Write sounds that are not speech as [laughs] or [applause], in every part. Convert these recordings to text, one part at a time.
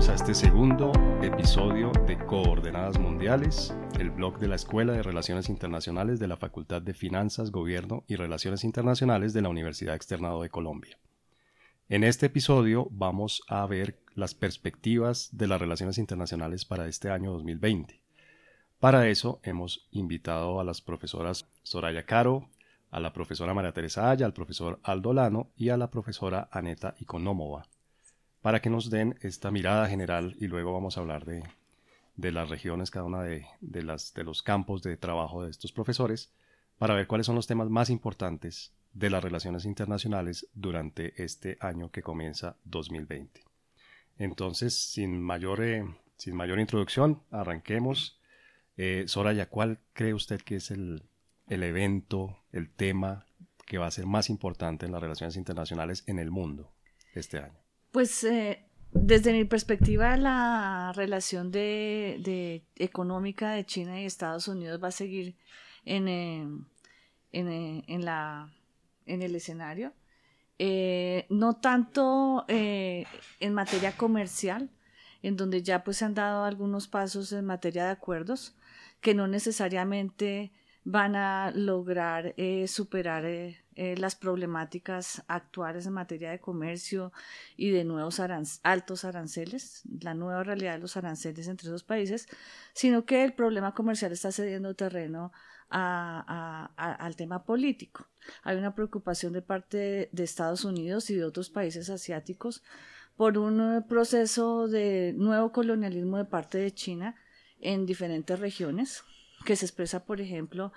bienvenidos a este segundo episodio de Coordenadas Mundiales, el blog de la Escuela de Relaciones Internacionales de la Facultad de Finanzas, Gobierno y Relaciones Internacionales de la Universidad Externado de Colombia. En este episodio vamos a ver las perspectivas de las relaciones internacionales para este año 2020. Para eso hemos invitado a las profesoras Soraya Caro, a la profesora María Teresa Aya, al profesor Aldo Lano y a la profesora Aneta Iconomova para que nos den esta mirada general y luego vamos a hablar de, las regiones, cada una de, los campos de trabajo de estos profesores, para ver cuáles son los temas más importantes de las relaciones internacionales durante este año que comienza 2020. Entonces, sin mayor, eh, sin mayor introducción, arranquemos. Eh, Soraya, ¿cuál cree usted que es el, el evento, el tema que va a ser más importante en las relaciones internacionales en el mundo este año? Pues eh, desde mi perspectiva, la relación de, económica de China y Estados Unidos va a seguir en, eh, eh, en, la, en el escenario. no tanto en materia comercial, en donde ya pues se han dado algunos pasos en materia de acuerdos que no necesariamente van a lograr superar eh, las problemáticas actuales en materia de comercio y de nuevos altos aranceles, la nueva realidad de los aranceles entre esos países, sino que el problema comercial está cediendo terreno al tema político. Hay una preocupación de parte de, Estados Unidos y de otros países asiáticos por un proceso de nuevo colonialismo de parte de China en diferentes regiones, que se expresa, por ejemplo,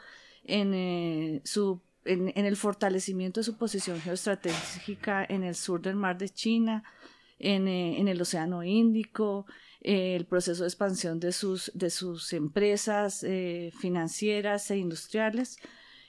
en eh, su en, el fortalecimiento de su posición geoestratégica en el sur del mar de China, en, eh, el Océano Índico, eh, el proceso de expansión de sus, de sus empresas eh, financieras e industriales.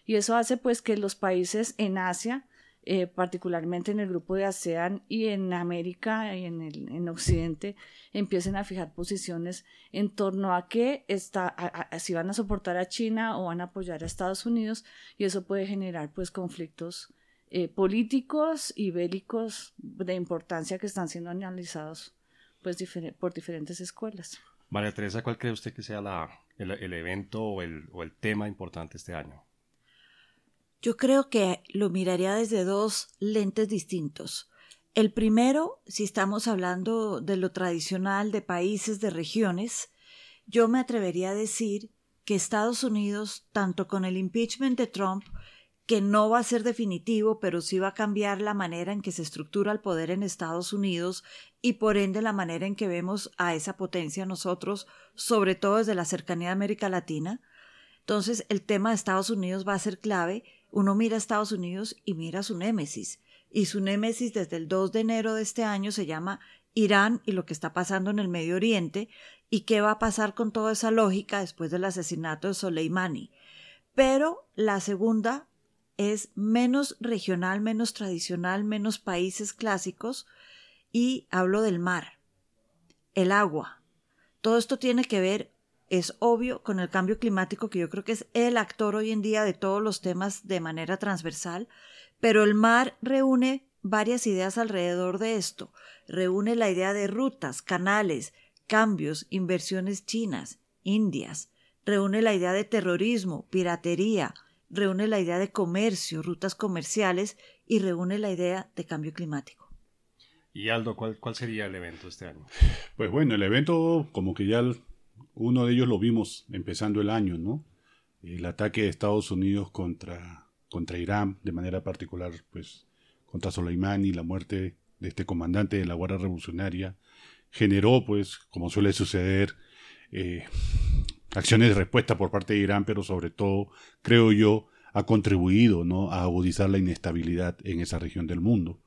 Y eso hace pues que los países en Asia eh, particularmente en el grupo de ASEAN y en América y en, el, en Occidente, empiecen a fijar posiciones en torno a qué está, si van a soportar a China o van a apoyar a Estados Unidos, y eso puede generar pues conflictos eh, políticos y bélicos de importancia que están siendo analizados pues por diferentes escuelas. María Teresa, ¿cuál cree usted que sea la, el, el evento o el, o el tema importante este año? Yo creo que lo miraría desde dos lentes distintos. El primero, si estamos hablando de lo tradicional de países, de regiones, yo me atrevería a decir que Estados Unidos, tanto con el impeachment de Trump, que no va a ser definitivo, pero sí va a cambiar la manera en que se estructura el poder en Estados Unidos y por ende la manera en que vemos a esa potencia nosotros, sobre todo desde la cercanía de América Latina. Entonces, el tema de Estados Unidos va a ser clave uno mira a Estados Unidos y mira su némesis. Y su némesis desde el 2 de enero de este año se llama Irán y lo que está pasando en el Medio Oriente y qué va a pasar con toda esa lógica después del asesinato de Soleimani. Pero la segunda es menos regional, menos tradicional, menos países clásicos y hablo del mar, el agua. Todo esto tiene que ver es obvio con el cambio climático, que yo creo que es el actor hoy en día de todos los temas de manera transversal, pero el mar reúne varias ideas alrededor de esto. Reúne la idea de rutas, canales, cambios, inversiones chinas, indias. Reúne la idea de terrorismo, piratería. Reúne la idea de comercio, rutas comerciales y reúne la idea de cambio climático. Y Aldo, ¿cuál, cuál sería el evento este año? Pues bueno, el evento, como que ya uno de ellos lo vimos empezando el año, ¿no? El ataque de Estados Unidos contra, contra Irán, de manera particular, pues, contra Soleimani, la muerte de este comandante de la Guardia Revolucionaria, generó, pues, como suele suceder, eh, acciones de respuesta por parte de Irán, pero sobre todo, creo yo, ha contribuido ¿no? a agudizar la inestabilidad en esa región del mundo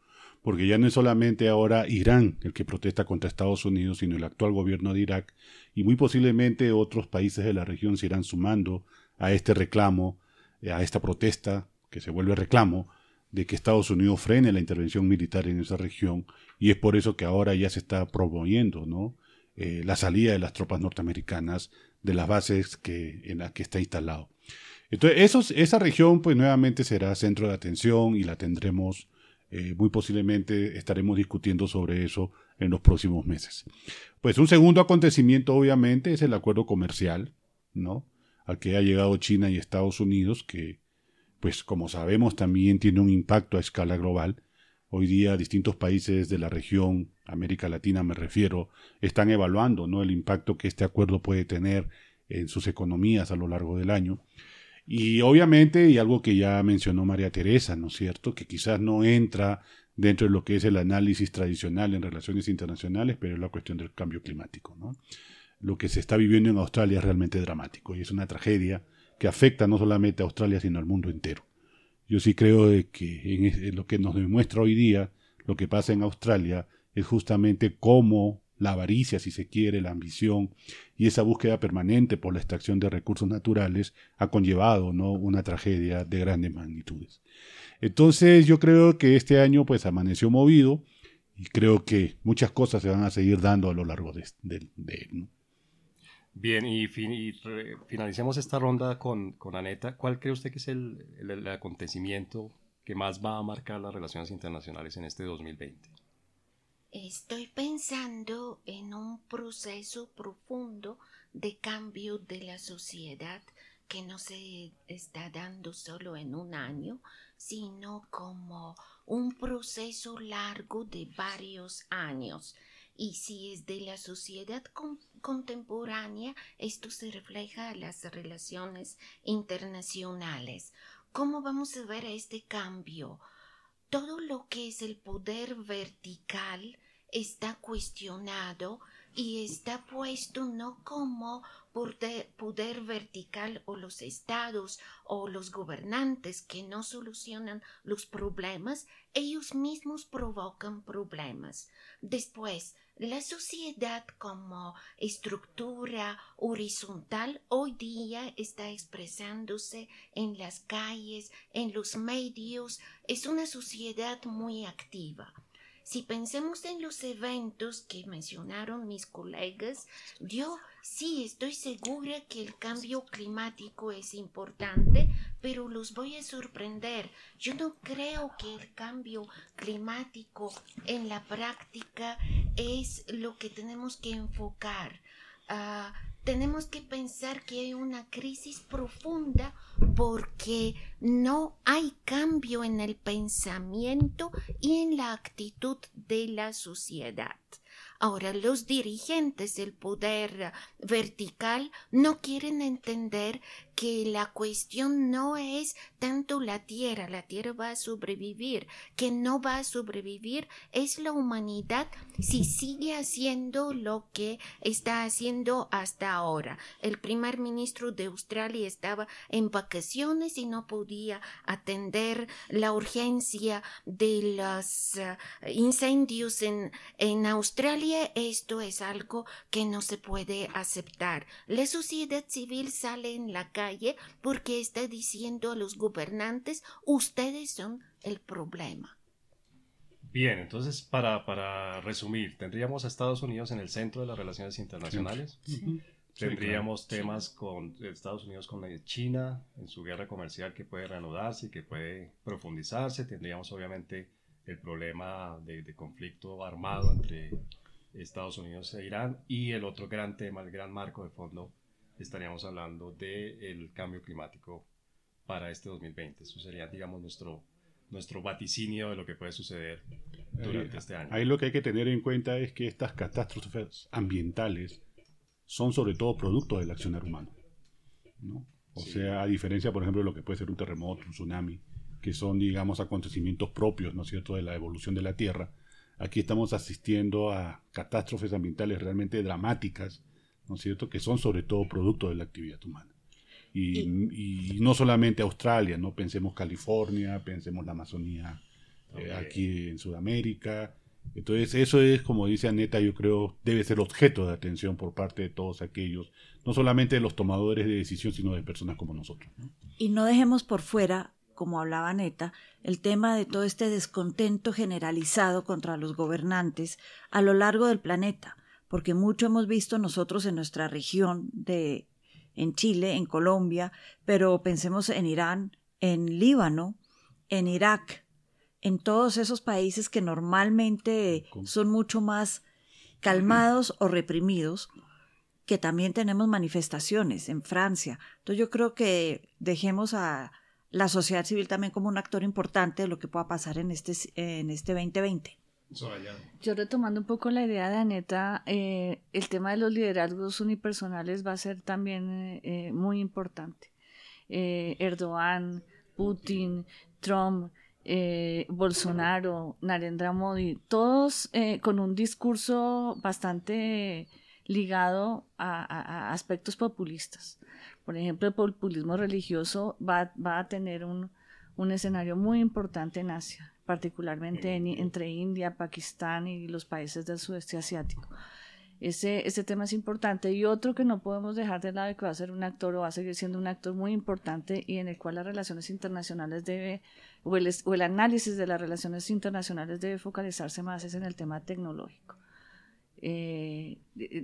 porque ya no es solamente ahora Irán el que protesta contra Estados Unidos, sino el actual gobierno de Irak, y muy posiblemente otros países de la región se irán sumando a este reclamo, eh, a esta protesta, que se vuelve reclamo, de que Estados Unidos frene la intervención militar en esa región, y es por eso que ahora ya se está promoviendo ¿no? Eh, la salida de las tropas norteamericanas de las bases que, en las que está instalado. Entonces, esa región, pues nuevamente será centro de atención y la tendremos eh, muy posiblemente estaremos discutiendo sobre eso en los próximos meses. Pues un segundo acontecimiento obviamente es el acuerdo comercial, ¿no? Al que ha llegado China y Estados Unidos, que pues como sabemos también tiene un impacto a escala global. Hoy día distintos países de la región, América Latina me refiero, están evaluando ¿no? el impacto que este acuerdo puede tener en sus economías a lo largo del año. Y obviamente, y algo que ya mencionó María Teresa, ¿no es cierto?, que quizás no entra dentro de lo que es el análisis tradicional en relaciones internacionales, pero es la cuestión del cambio climático, ¿no? Lo que se está viviendo en Australia es realmente dramático y es una tragedia que afecta no solamente a Australia, sino al mundo entero. Yo sí creo que en lo que nos demuestra hoy día lo que pasa en Australia es justamente cómo la avaricia, si se quiere, la ambición y esa búsqueda permanente por la extracción de recursos naturales ha conllevado ¿no? una tragedia de grandes magnitudes. Entonces yo creo que este año pues amaneció movido y creo que muchas cosas se van a seguir dando a lo largo de, él. Bien, y, finalicemos esta ronda con, con, Aneta. ¿Cuál cree usted que es el, el acontecimiento que más va a marcar las relaciones internacionales en este 2020? Estoy pensando en un proceso profundo de cambio de la sociedad que no se está dando solo en un año, sino como un proceso largo de varios años. Y si es de la sociedad contemporánea, esto se refleja en las relaciones internacionales. ¿Cómo vamos a ver este cambio? todo lo que es el poder vertical está cuestionado y está puesto no como poder vertical o los estados o los gobernantes que no solucionan los problemas, ellos mismos provocan problemas. Después, la sociedad como estructura horizontal hoy día está expresándose en las calles, en los medios, es una sociedad muy activa. Si pensemos en los eventos que mencionaron mis colegas, yo sí estoy segura que el cambio climático es importante, pero los voy a sorprender. Yo no creo que el cambio climático en la práctica es lo que tenemos que enfocar. Ah, tenemos que pensar que hay una crisis profunda porque no hay cambio en el pensamiento y en la actitud de la sociedad. Ahora los dirigentes del poder vertical no quieren entender que la cuestión no es tanto la tierra, la tierra va a sobrevivir, que no va a sobrevivir es la humanidad si sigue haciendo lo que está haciendo hasta ahora. El primer ministro de Australia estaba en vacaciones y no podía atender la urgencia de los eh, incendios en, en Australia. Esto es algo que no se puede aceptar. La sociedad civil sale en la calle porque está diciendo a los gobernantes ustedes son el problema. Bien, entonces para, para resumir, tendríamos a Estados Unidos en el centro de las relaciones internacionales. Tendríamos temas con Estados Unidos con China en su guerra comercial que puede reanudarse y que puede profundizarse. Tendríamos obviamente el problema de, de, conflicto armado entre Estados Unidos e Irán y el otro gran tema, el gran marco de fondo estaríamos hablando del cambio climático para este 2020. Eso sería, digamos, nuestro, nuestro vaticinio de lo que puede suceder durante este año. Ahí lo que hay que tener en cuenta es que estas catástrofes ambientales son sobre todo producto del accionar humano. ¿no? O sea, a diferencia, por ejemplo, de lo que puede ser un terremoto, un tsunami, que son, digamos, acontecimientos propios, ¿no es cierto?, de la evolución de la Tierra, aquí estamos asistiendo a catástrofes ambientales realmente dramáticas ¿no es cierto?, que son sobre todo producto de la actividad humana. Y, no solamente Australia, ¿no? Pensemos California, pensemos la Amazonía eh, aquí en Sudamérica. Entonces, eso es, como dice Aneta, yo creo, debe ser objeto de atención por parte de todos aquellos, no solamente de los tomadores de decisión, sino de personas como nosotros. Y no dejemos por fuera, como hablaba Aneta, el tema de todo este descontento generalizado contra los gobernantes a lo largo del planeta porque mucho hemos visto nosotros en nuestra región de en Chile, en Colombia, pero pensemos en Irán, en Líbano, en Irak, en todos esos países que normalmente son mucho más calmados o reprimidos, que también tenemos manifestaciones en Francia. Entonces yo creo que dejemos a la sociedad civil también como un actor importante de lo que pueda pasar en este, en este 2020. Yo retomando un poco la idea de Aneta, eh, el tema de los liderazgos unipersonales va a ser también eh, eh, muy importante. Erdogan, Putin, Trump, Bolsonaro, Narendra Modi, todos con un discurso bastante ligado a, aspectos populistas. Por ejemplo, el populismo religioso va, a tener un, un escenario muy importante en Asia particularmente entre India, Pakistán y los países del sudeste asiático. Ese, ese tema es importante. Y otro que no podemos dejar de lado y que va a ser un actor o va a seguir siendo un actor muy importante y en el cual las relaciones internacionales debe, o el, o el análisis de las relaciones internacionales debe focalizarse más es en el tema tecnológico. Eh,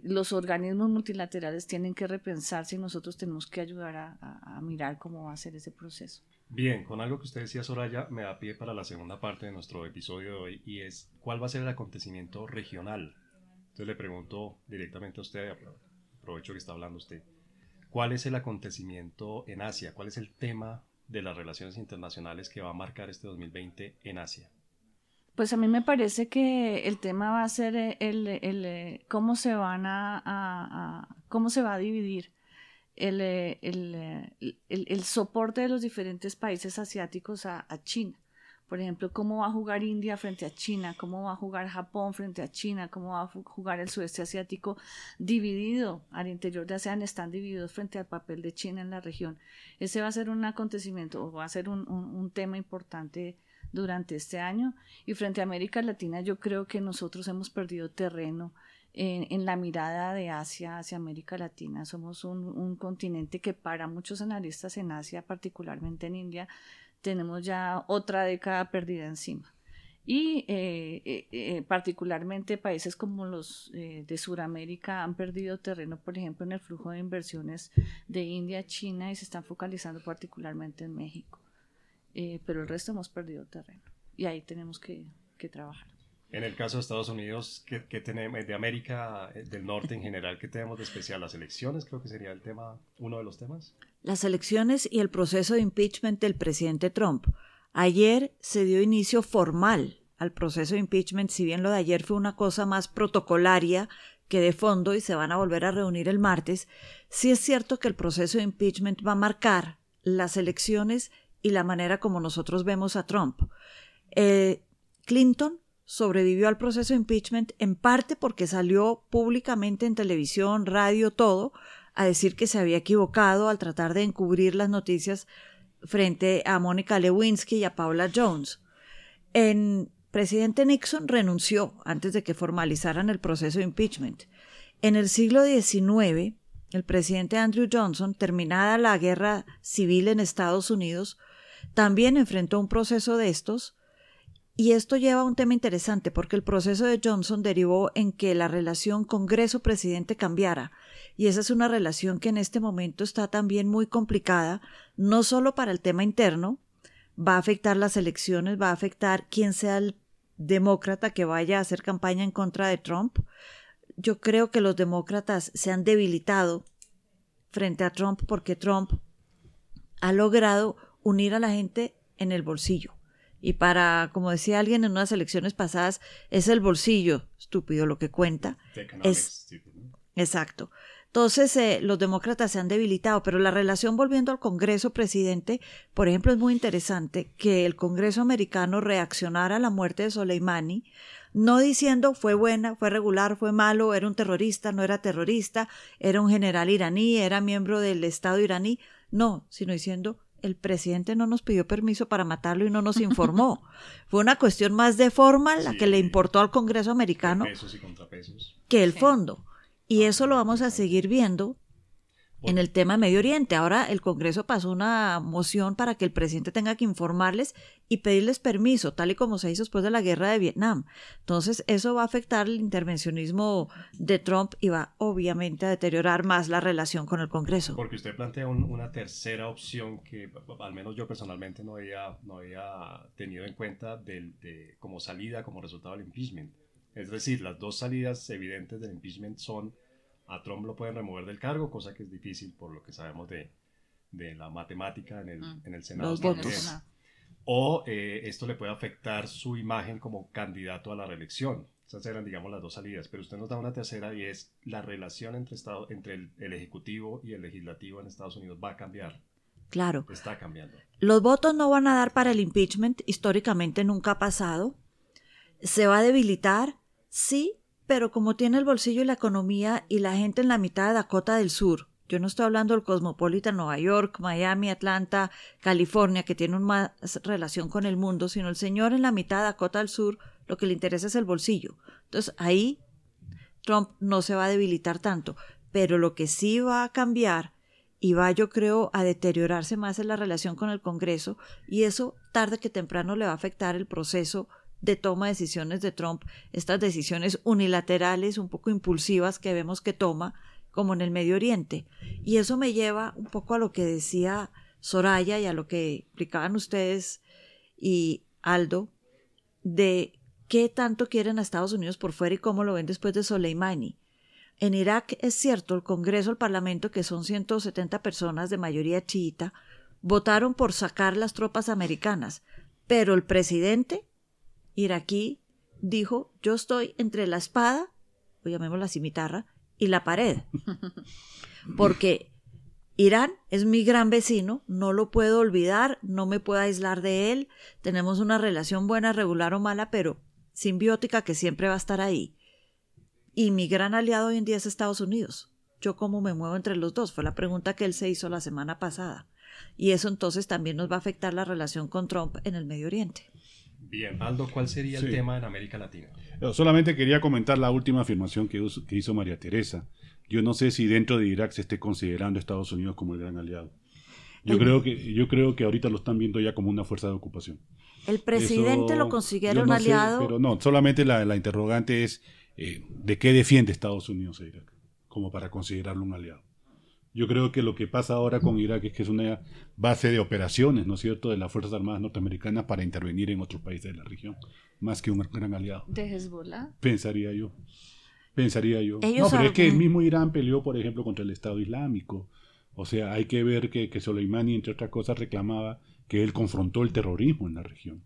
los organismos multilaterales tienen que repensarse y nosotros tenemos que ayudar a, a mirar cómo va a ser ese proceso. Bien, con algo que usted decía, Soraya, me da pie para la segunda parte de nuestro episodio de hoy y es cuál va a ser el acontecimiento regional. Entonces le pregunto directamente a usted, aprovecho que está hablando usted, ¿cuál es el acontecimiento en Asia? ¿Cuál es el tema de las relaciones internacionales que va a marcar este 2020 en Asia? Pues a mí me parece que el tema va a ser el, el, cómo se van a cómo se va a dividir eh, el, el, soporte de los diferentes países asiáticos a, China. Por ejemplo, cómo va a jugar India frente a China, cómo va a jugar Japón frente a China, cómo va a jugar el sudeste asiático dividido al interior de ASEAN, están divididos frente al papel de China en la región. Ese va a ser un acontecimiento o va a ser un, un tema importante durante este año. Y frente a América Latina, yo creo que nosotros hemos perdido terreno en, la mirada de Asia hacia América Latina. Somos un, continente que para muchos analistas en Asia, particularmente en India, tenemos ya otra década perdida encima. Y eh, eh, eh, particularmente países como los de Sudamérica han perdido terreno, por ejemplo, en el flujo de inversiones de India China y se están focalizando particularmente en México. pero el resto hemos perdido terreno y ahí tenemos que trabajar. En el caso de Estados Unidos, ¿qué, tenemos de América eh, del Norte en general? ¿Qué tenemos de especial? Las elecciones creo que sería el tema, uno de los temas. Las elecciones y el proceso de impeachment del presidente Trump. Ayer se dio inicio formal al proceso de impeachment, si bien lo de ayer fue una cosa más protocolaria que de fondo y se van a volver a reunir el martes, sí es cierto que el proceso de impeachment va a marcar las elecciones y la manera como nosotros vemos a Trump. Eh, Clinton sobrevivió al proceso de impeachment en parte porque salió públicamente en televisión, radio, todo, a decir que se había equivocado al tratar de encubrir las noticias frente a Mónica Lewinsky y a Paula Jones. El presidente Nixon renunció antes de que formalizaran el proceso de impeachment. En el siglo XIX, el presidente Andrew Johnson, terminada la guerra civil en Estados Unidos, también enfrentó un proceso de estos, y esto lleva a un tema interesante porque el proceso de Johnson derivó en que la relación Congreso-Presidente cambiara. Y esa es una relación que en este momento está también muy complicada, no solo para el tema interno, va a afectar las elecciones, va a afectar quién sea el demócrata que vaya a hacer campaña en contra de Trump. Yo creo que los demócratas se han debilitado frente a Trump porque Trump ha logrado unir a la gente en el bolsillo y para, como decía alguien en unas elecciones pasadas, es el bolsillo estúpido lo que cuenta. Es, exacto. Entonces, eh, los demócratas se han debilitado, pero la relación volviendo al Congreso, presidente, por ejemplo, es muy interesante que el Congreso americano reaccionara a la muerte de Soleimani, no diciendo fue buena, fue regular, fue malo, era un terrorista, no era terrorista, era un general iraní, era miembro del Estado iraní, no, sino diciendo el presidente no nos pidió permiso para matarlo y no nos informó. [laughs] Fue una cuestión más de forma la que le importó al Congreso americano y que el fondo. Y eso lo vamos a seguir viendo en el tema Medio Oriente. Ahora el Congreso pasó una moción para que el presidente tenga que informarles y pedirles permiso, tal y como se hizo después de la guerra de Vietnam. Entonces, eso va a afectar el intervencionismo de Trump y va obviamente a deteriorar más la relación con el Congreso. Porque usted plantea una tercera opción que al menos yo personalmente no había, no había tenido en cuenta de, como salida, como resultado del impeachment. Es decir, las dos salidas evidentes del impeachment son a Trump lo pueden remover del cargo, cosa que es difícil por lo que sabemos de, de la matemática en el, mm. en el Senado. Los votos. O eh, esto le puede afectar su imagen como candidato a la reelección. Esas eran, digamos, las dos salidas. Pero usted nos da una tercera y es la relación entre, Estado, entre el, el Ejecutivo y el Legislativo en Estados Unidos va a cambiar. Claro. Está cambiando. Los votos no van a dar para el impeachment. Históricamente nunca ha pasado. Se va a debilitar, sí, pero como tiene el bolsillo y la economía y la gente en la mitad de Dakota del Sur, yo no estoy hablando del Cosmopolitan Nueva York, Miami, Atlanta, California, que tiene más relación con el mundo, sino el señor en la mitad de Dakota del Sur, lo que le interesa es el bolsillo. Entonces ahí Trump no se va a debilitar tanto, pero lo que sí va a cambiar y va, yo creo, a deteriorarse más en la relación con el Congreso, y eso tarde que temprano le va a afectar el proceso de toma de decisiones de Trump, estas decisiones unilaterales, un poco impulsivas que vemos que toma, como en el Medio Oriente. Y eso me lleva un poco a lo que decía Soraya y a lo que explicaban ustedes y Aldo, de qué tanto quieren a Estados Unidos por fuera y cómo lo ven después de Soleimani. En Irak es cierto, el Congreso, el Parlamento, que son 170 personas de mayoría chiita, votaron por sacar las tropas americanas, pero el presidente iraquí dijo, yo estoy entre la espada, o llamémosla cimitarra, y la pared. [laughs] Porque Irán es mi gran vecino, no lo puedo olvidar, no me puedo aislar de él, tenemos una relación buena, regular o mala, pero simbiótica que siempre va a estar ahí. Y mi gran aliado hoy en día es Estados Unidos. ¿Yo cómo me muevo entre los dos? Fue la pregunta que él se hizo la semana pasada. Y eso entonces también nos va a afectar la relación con Trump en el Medio Oriente. Bien, Aldo, ¿cuál sería el tema en América Latina? solamente quería comentar la última afirmación que, hizo María Teresa. Yo no sé si dentro de Irak se esté considerando a Estados Unidos como el gran aliado. Yo, creo que, yo creo que ahorita lo están viendo ya como una fuerza de ocupación. ¿El presidente lo considera un aliado? pero no, solamente la, interrogante es eh, de qué defiende Estados Unidos a Irak, como para considerarlo un aliado. Yo creo que lo que pasa ahora con Irak es que es una base de operaciones, ¿no es cierto?, de las Fuerzas Armadas norteamericanas para intervenir en otros países de la región, más que un gran aliado. ¿De Hezbollah? Pensaría yo. Pensaría yo. no, pero es que el mismo Irán peleó, por ejemplo, contra el Estado Islámico. O sea, hay que ver que, que Soleimani, entre otras cosas, reclamaba que él confrontó el terrorismo en la región,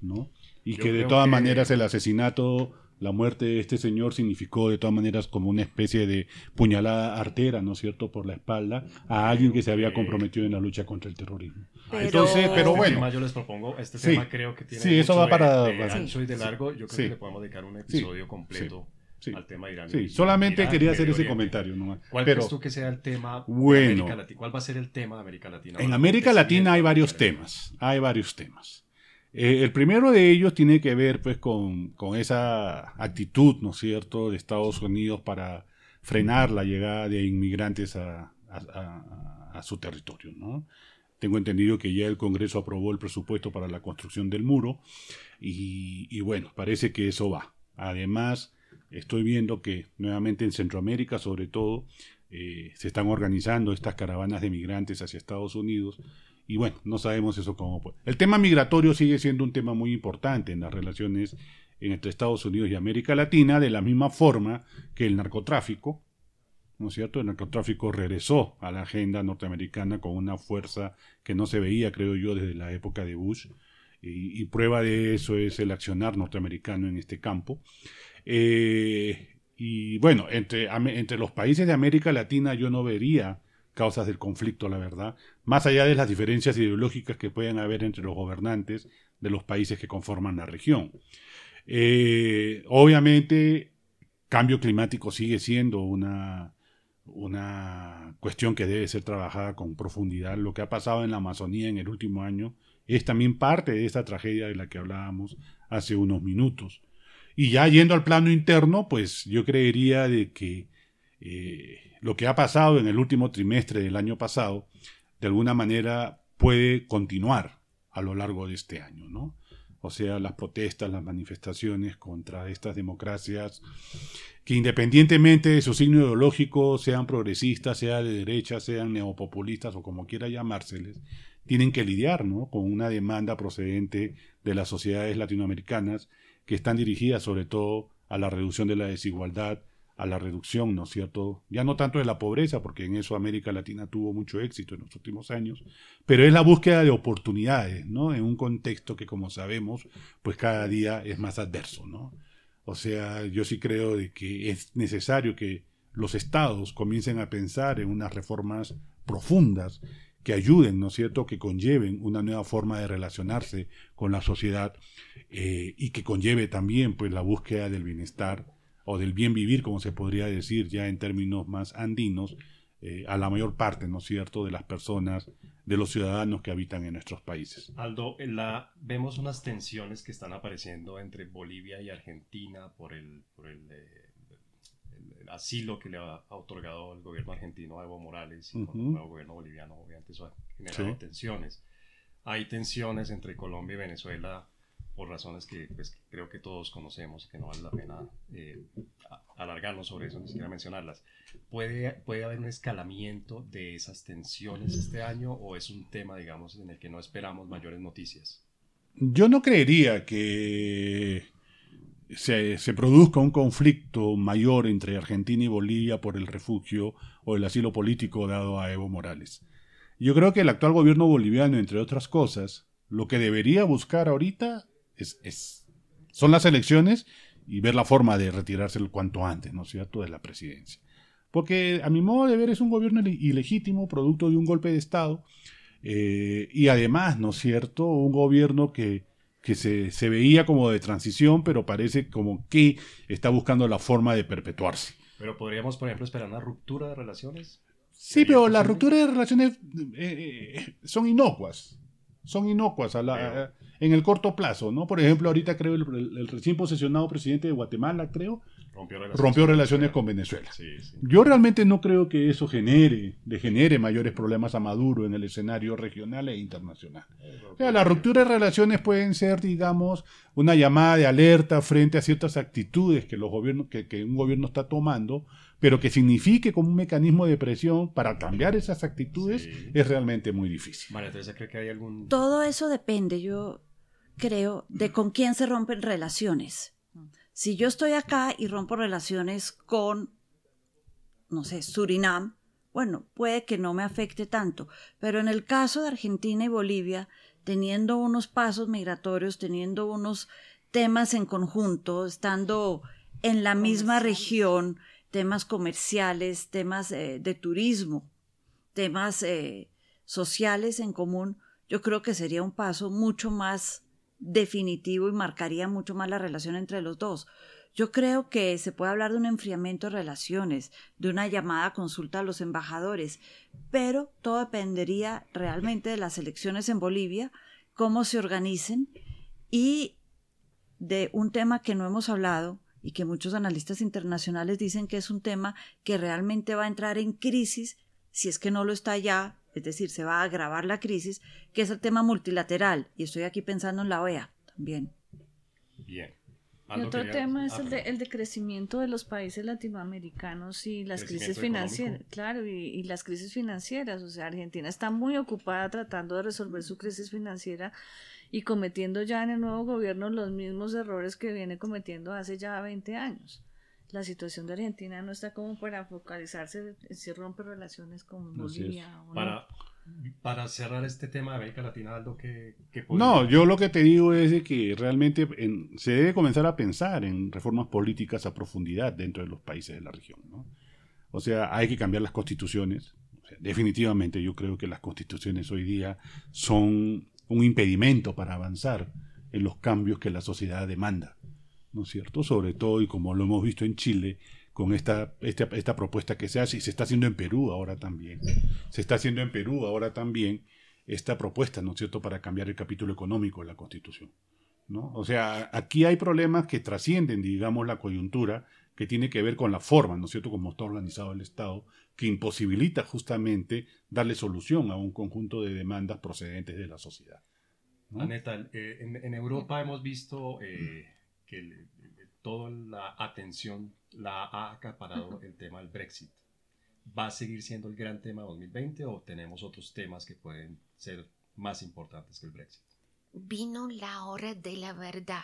¿no? Y que de todas maneras el asesinato la muerte de este señor significó de todas maneras como una especie de puñalada artera, ¿no es cierto?, por la espalda a alguien que se había comprometido en la lucha contra el terrorismo. Entonces, pero este bueno. yo les propongo, este tema creo que tiene sí, eso va para, de, ancho y de largo. Yo creo que le podemos dedicar un episodio completo. al tema Irán. Sí, solamente quería hacer ese comentario. ¿Cuál crees tú que sea el tema de América Latina? ¿Cuál va a ser el tema de América Latina? En América Latina hay varios temas. Hay varios temas. Eh, el primero de ellos tiene que ver pues con, esa actitud, ¿no es cierto?, de Estados Unidos para frenar la llegada de inmigrantes a, su territorio. Tengo entendido que ya el Congreso aprobó el presupuesto para la construcción del muro y, bueno, parece que eso va. Además, estoy viendo que nuevamente en Centroamérica, sobre todo, eh, se están organizando estas caravanas de migrantes hacia Estados Unidos y bueno, no sabemos eso cómo puede. El tema migratorio sigue siendo un tema muy importante en las relaciones entre Estados Unidos y América Latina, de la misma forma que el narcotráfico, ¿no es cierto? El narcotráfico regresó a la agenda norteamericana con una fuerza que no se veía, creo yo, desde la época de Bush, y, prueba de eso es el accionar norteamericano en este campo. Eh, y bueno, entre, entre los países de América Latina yo no vería causas del conflicto, la verdad, más allá de las diferencias ideológicas que pueden haber entre los gobernantes de los países que conforman la región. Eh, obviamente, cambio climático sigue siendo una, una cuestión que debe ser trabajada con profundidad. Lo que ha pasado en la Amazonía en el último año es también parte de esta tragedia de la que hablábamos hace unos minutos. Y ya yendo al plano interno, pues yo creería de que eh, lo que ha pasado en el último trimestre del año pasado, de alguna manera puede continuar a lo largo de este año, ¿no? O sea, las protestas, las manifestaciones contra estas democracias, que independientemente de su signo ideológico, sean progresistas, sean de derecha, sean neopopulistas o como quiera llamárseles, tienen que lidiar ¿no? con una demanda procedente de las sociedades latinoamericanas que están dirigidas sobre todo a la reducción de la desigualdad, a la reducción, ¿no es cierto? Ya no tanto de la pobreza, porque en eso América Latina tuvo mucho éxito en los últimos años, pero es la búsqueda de oportunidades, ¿no? En un contexto que, como sabemos, pues cada día es más adverso, ¿no? O sea, yo sí creo de que es necesario que los estados comiencen a pensar en unas reformas profundas que ayuden, ¿no es cierto?, que conlleven una nueva forma de relacionarse con la sociedad eh, y que conlleve también, pues, la búsqueda del bienestar o del bien vivir, como se podría decir ya en términos más andinos, eh, a la mayor parte, ¿no es cierto?, de las personas, de los ciudadanos que habitan en nuestros países. Aldo, la, vemos unas tensiones que están apareciendo entre Bolivia y Argentina por el, por el, eh, asilo que le ha otorgado el gobierno argentino a Evo Morales y con el nuevo gobierno boliviano, obviamente eso ha generado tensiones. Hay tensiones entre Colombia y Venezuela por razones que pues, creo que todos conocemos y que no vale la pena eh, alargarnos sobre eso, ni siquiera mencionarlas. ¿Puede, ¿Puede haber un escalamiento de esas tensiones este año o es un tema, digamos, en el que no esperamos mayores noticias? Yo no creería que se, se, produzca un conflicto mayor entre Argentina y Bolivia por el refugio o el asilo político dado a Evo Morales. Yo creo que el actual gobierno boliviano, entre otras cosas, lo que debería buscar ahorita es, son las elecciones y ver la forma de retirarse el cuanto antes, ¿no es cierto?, de la presidencia. Porque a mi modo de ver es un gobierno ilegítimo, producto de un golpe de Estado, eh, y además, ¿no es cierto?, un gobierno que, que se, se, veía como de transición, pero parece como que está buscando la forma de perpetuarse. Pero podríamos, por ejemplo, esperar una ruptura de relaciones. Sí, pero las rupturas de relaciones eh, eh, son inocuas. Son inocuas a la, en el corto plazo, ¿no? Por ejemplo, ahorita creo el, recién posesionado presidente de Guatemala, creo, rompió relaciones, con Venezuela. Yo realmente no creo que eso genere, le genere mayores problemas a Maduro en el escenario regional e internacional. O sea, la ruptura de relaciones pueden ser, digamos, una llamada de alerta frente a ciertas actitudes que los gobiernos, que, que un gobierno está tomando, pero que signifique como un mecanismo de presión para cambiar esas actitudes es realmente muy difícil. María Teresa, ¿cree que hay algún...? Todo eso depende, yo creo, de con quién se rompen relaciones. Si yo estoy acá y rompo relaciones con, no sé, Surinam, bueno, puede que no me afecte tanto, pero en el caso de Argentina y Bolivia, teniendo unos pasos migratorios, teniendo unos temas en conjunto, estando en la misma región, temas comerciales, temas eh, de turismo, temas eh, sociales en común, yo creo que sería un paso mucho más definitivo y marcaría mucho más la relación entre los dos. Yo creo que se puede hablar de un enfriamiento de relaciones, de una llamada a consulta a los embajadores, pero todo dependería realmente de las elecciones en Bolivia, cómo se organicen y de un tema que no hemos hablado, y que muchos analistas internacionales dicen que es un tema que realmente va a entrar en crisis si es que no lo está ya, es decir, se va a agravar la crisis, que es el tema multilateral. Y estoy aquí pensando en la OEA también. Bien. Y otro tema es ah, el, de, el de crecimiento de los países latinoamericanos y las crisis financieras, claro, y, y, las crisis financieras. O sea, Argentina está muy ocupada tratando de resolver su crisis financiera y cometiendo ya en el nuevo gobierno los mismos errores que viene cometiendo hace ya 20 años. La situación de Argentina no está como para focalizarse en si rompe relaciones con Bolivia. O para, para cerrar este tema de América Latina, algo que, No, yo lo que te digo es que realmente se debe comenzar a pensar en reformas políticas a profundidad dentro de los países de la región. ¿no? O sea, hay que cambiar las constituciones. definitivamente yo creo que las constituciones hoy día son un impedimento para avanzar en los cambios que la sociedad demanda, ¿no es cierto? Sobre todo, y como lo hemos visto en Chile, con esta, esta, esta, propuesta que se hace, y se está haciendo en Perú ahora también, se está haciendo en Perú ahora también esta propuesta, ¿no es cierto?, para cambiar el capítulo económico de la Constitución. ¿no? O sea, aquí hay problemas que trascienden, digamos, la coyuntura que tiene que ver con la forma, ¿no es cierto?, como está organizado el Estado, que imposibilita justamente darle solución a un conjunto de demandas procedentes de la sociedad. Aneta, eh, en, Europa hemos visto eh, que toda la atención la ha acaparado el tema del Brexit. ¿Va a seguir siendo el gran tema 2020 o tenemos otros temas que pueden ser más importantes que el Brexit? Vino la hora de la verdad.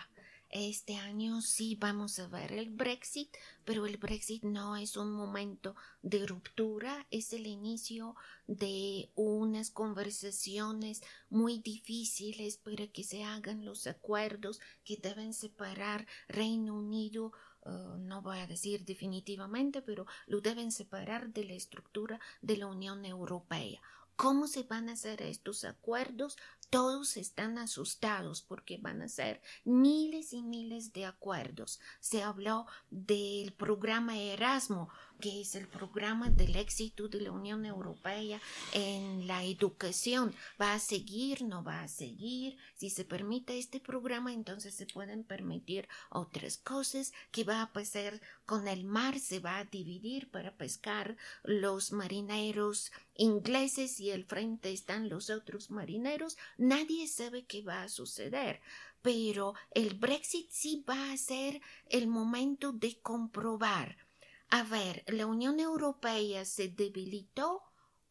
Este año sí vamos a ver el Brexit, pero el Brexit no es un momento de ruptura, es el inicio de unas conversaciones muy difíciles para que se hagan los acuerdos que deben separar Reino Unido Uh, no voy a decir definitivamente, pero lo deben separar de la estructura de la Unión Europea. ¿Cómo se van a hacer estos acuerdos? Todos están asustados porque van a ser miles y miles de acuerdos. Se habló del programa Erasmo, que es el programa del éxito de la Unión Europea en la educación. ¿Va a seguir? ¿No va a seguir? Si se permite este programa, entonces se pueden permitir otras cosas. ¿Qué va a pasar con el mar? Se va a dividir para pescar los marineros ingleses y al frente están los otros marineros. Nadie sabe qué va a suceder pero el Brexit sí va a ser el momento de comprobar. A ver, ¿la Unión Europea se debilitó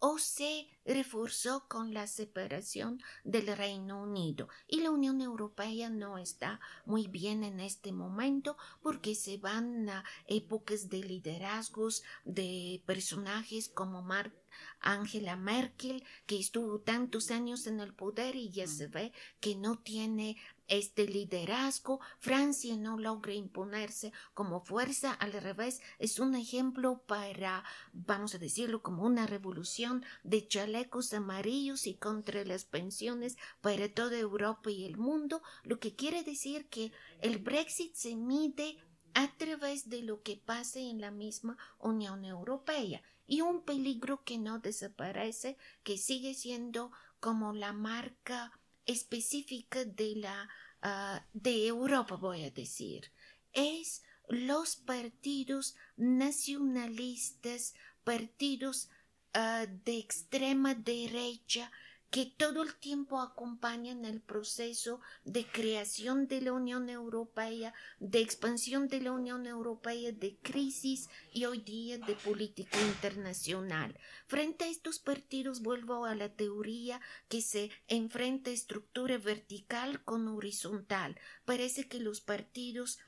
o se reforzó con la separación del Reino Unido. Y la Unión Europea no está muy bien en este momento porque se van a épocas de liderazgos de personajes como Mark Angela Merkel, que estuvo tantos años en el poder y ya se ve que no tiene este liderazgo. Francia no logra imponerse como fuerza, al revés, es un ejemplo para, vamos a decirlo, como una revolución de chalecos amarillos y contra las pensiones para toda Europa y el mundo, lo que quiere decir que el Brexit se mide a través de lo que pase en la misma Unión Europea y un peligro que no desaparece, que sigue siendo como la marca específica de la ah, de Europa, voy a decir, es los partidos nacionalistas, partidos ah, de extrema derecha que todo el tiempo acompañan el proceso de creación de la Unión Europea, de expansión de la Unión Europea, de crisis y hoy día de política internacional. Frente a estos partidos vuelvo a la teoría que se enfrenta estructura vertical con horizontal. Parece que los partidos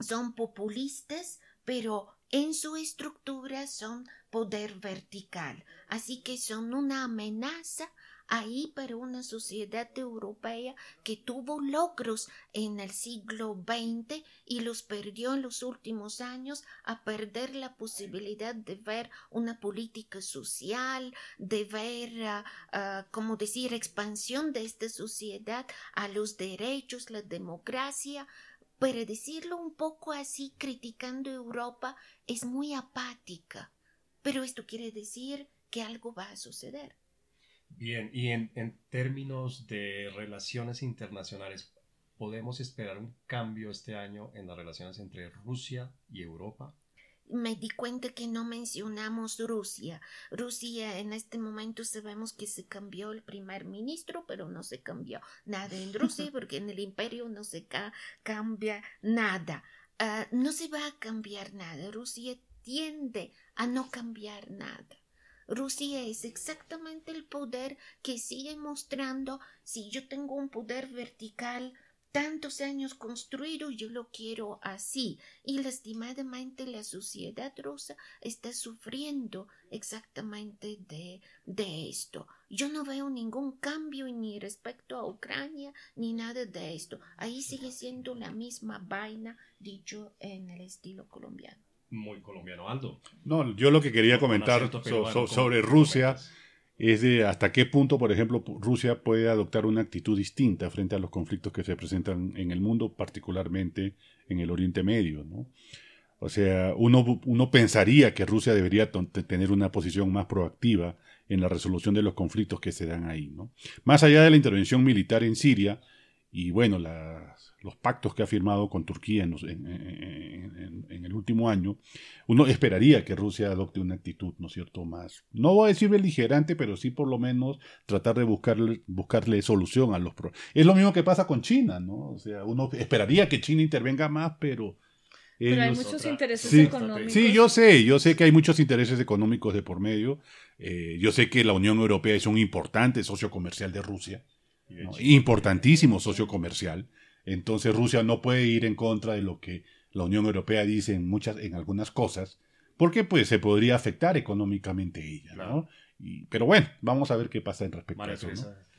son populistas, pero en su estructura son poder vertical, así que son una amenaza ahí para una sociedad europea que tuvo logros en el siglo XX y los perdió en los últimos años a perder la posibilidad de ver una política social, de ver, ah, ah, como decir, expansión de esta sociedad a los derechos, la democracia, para decirlo un poco así, criticando Europa, es muy apática. Pero esto quiere decir que algo va a suceder. Bien, y en, términos de relaciones internacionales, ¿podemos esperar un cambio este año en las relaciones entre Rusia y Europa? me di cuenta que no mencionamos Rusia. Rusia en este momento sabemos que se cambió el primer ministro, pero no se cambió nada en Rusia [laughs] porque en el imperio no se cambia nada. Ah, no se va a cambiar nada. Rusia tiende a no cambiar nada. Rusia es exactamente el poder que sigue mostrando si yo tengo un poder vertical tantos años construido, yo lo quiero así. Y lastimadamente la sociedad rusa está sufriendo exactamente de, de esto. Yo no veo ningún cambio ni respecto a Ucrania ni nada de esto. Ahí sigue siendo la misma vaina dicho en el estilo colombiano muy colombiano, Aldo. No, yo lo que quería comentar sobre Rusia es de hasta qué punto, por ejemplo, Rusia puede adoptar una actitud distinta frente a los conflictos que se presentan en el mundo, particularmente en el Oriente Medio, ¿no? O sea, uno, uno pensaría que Rusia debería tener una posición más proactiva en la resolución de los conflictos que se dan ahí, ¿no? Más allá de la intervención militar en Siria y, bueno, los pactos que ha firmado con Turquía en, en, en, el último año, uno esperaría que Rusia adopte una actitud, ¿no es cierto?, más, no voy a decir beligerante, pero sí por lo menos tratar de buscarle, buscarle solución a los problemas. Es lo mismo que pasa con China, ¿no? O sea, uno esperaría que China intervenga más, pero... pero hay muchos intereses económicos. Sí, yo sé, yo sé que hay muchos intereses económicos de por medio. Eh, yo sé que la Unión Europea es un importante socio comercial de Rusia, importantísimo socio comercial. Entonces Rusia no puede ir en contra de lo que la Unión Europea dice en muchas, en algunas cosas, porque pues se podría afectar económicamente ella, ¿no? pero bueno, vamos a ver qué pasa en respecto a eso.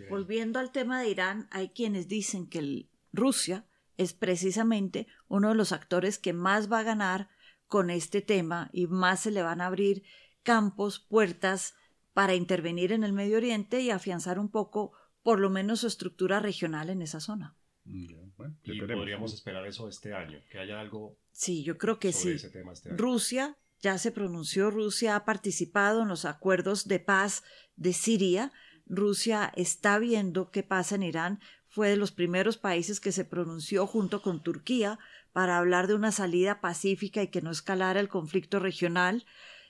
Volviendo al tema de Irán, hay quienes dicen que Rusia es precisamente uno de los actores que más va a ganar con este tema y más se le van a abrir campos, puertas para intervenir en el Medio Oriente y afianzar un poco, por lo menos, su estructura regional en esa zona y podríamos esperar eso este año, que haya algo. Sí, yo creo que sí. Este Rusia ya se pronunció, Rusia ha participado en los acuerdos de paz de Siria. Rusia está viendo qué pasa en Irán. Fue de los primeros países que se pronunció junto con Turquía para hablar de una salida pacífica y que no escalara el conflicto regional.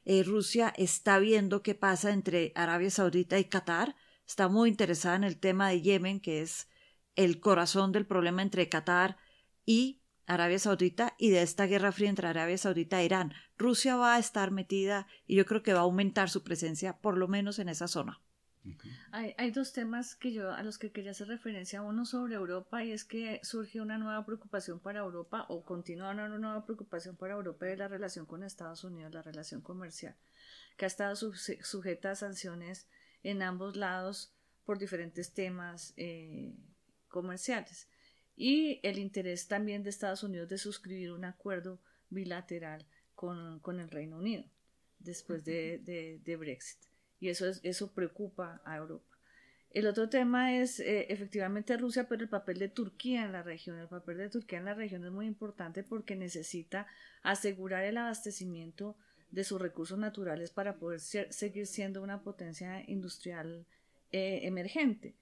Eh, Rusia está viendo qué pasa entre Arabia Saudita y Qatar. Está muy interesada en el tema de Yemen, que es el corazón del problema entre Qatar y Arabia Saudita y de esta guerra fría entre Arabia Saudita e Irán. Rusia va a estar metida y yo creo que va a aumentar su presencia, por lo menos en esa zona. Hay, dos temas que yo a los que quería hacer referencia. Uno sobre Europa y es que surge una nueva preocupación para Europa o continúa una nueva preocupación para Europa de la relación con Estados Unidos, la relación comercial, que ha estado sujeta a sanciones en ambos lados por diferentes temas. Eh, comerciales y el interés también de Estados Unidos de suscribir un acuerdo bilateral con, con el Reino Unido después de, de, Brexit. Y eso, es, eso preocupa a Europa. El otro tema es eh, efectivamente Rusia, pero el papel de Turquía en la región. El papel de Turquía en la región es muy importante porque necesita asegurar el abastecimiento de sus recursos naturales para poder seguir siendo una potencia industrial eh, emergente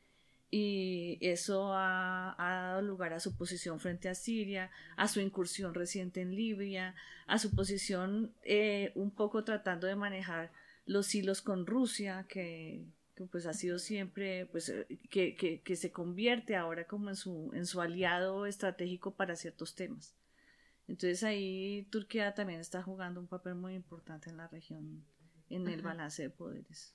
y eso ha, dado lugar a su posición frente a Siria, a su incursión reciente en Libia, a su posición eh, un poco tratando de manejar los hilos con Rusia, que, pues ha sido siempre, pues eh, que, que, que, se convierte ahora como en su, en su aliado estratégico para ciertos temas. Entonces ahí Turquía también está jugando un papel muy importante en la región, en el balance de poderes.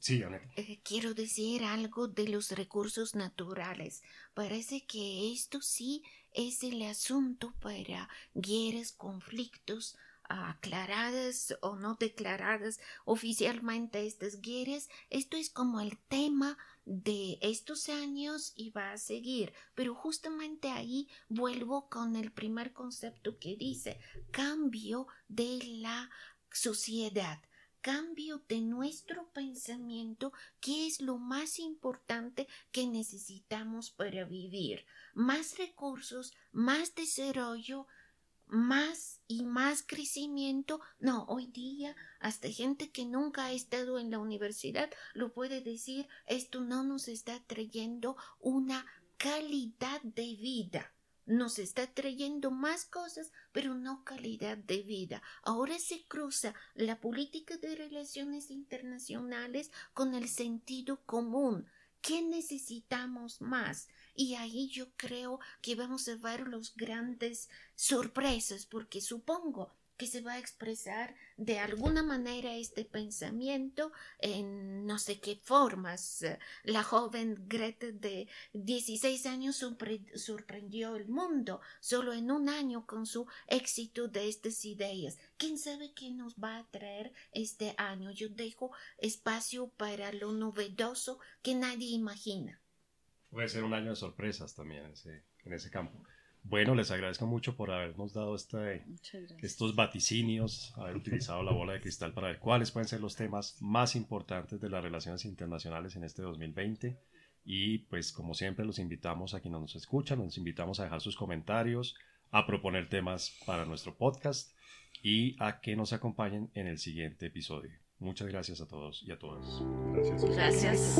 Sí, eh, quiero decir algo de los recursos naturales. Parece que esto sí es el asunto para guerras, conflictos, aclaradas o no declaradas oficialmente estas guerras. Esto es como el tema de estos años y va a seguir. Pero justamente ahí vuelvo con el primer concepto que dice cambio de la sociedad cambio de nuestro pensamiento, que es lo más importante que necesitamos para vivir. Más recursos, más desarrollo, más y más crecimiento. No, hoy día hasta gente que nunca ha estado en la universidad lo puede decir, esto no nos está trayendo una calidad de vida nos está trayendo más cosas, pero no calidad de vida. Ahora se cruza la política de relaciones internacionales con el sentido común. ¿Qué necesitamos más? Y ahí yo creo que vamos a ver los grandes sorpresas, porque supongo que se va a expresar de alguna manera este pensamiento en no sé qué formas. La joven Greta de 16 años sorprendió el mundo solo en un año con su éxito de estas ideas. ¿Quién sabe qué nos va a traer este año? Yo dejo espacio para lo novedoso que nadie imagina. Puede ser un año de sorpresas también en ese, en ese campo. Bueno, les agradezco mucho por habernos dado este, estos vaticinios, haber utilizado la bola de cristal para ver cuáles pueden ser los temas más importantes de las relaciones internacionales en este 2020. Y pues como siempre los invitamos a quienes nos escuchan, los invitamos a dejar sus comentarios, a proponer temas para nuestro podcast y a que nos acompañen en el siguiente episodio. Muchas gracias a todos y a todas. Gracias. Gracias.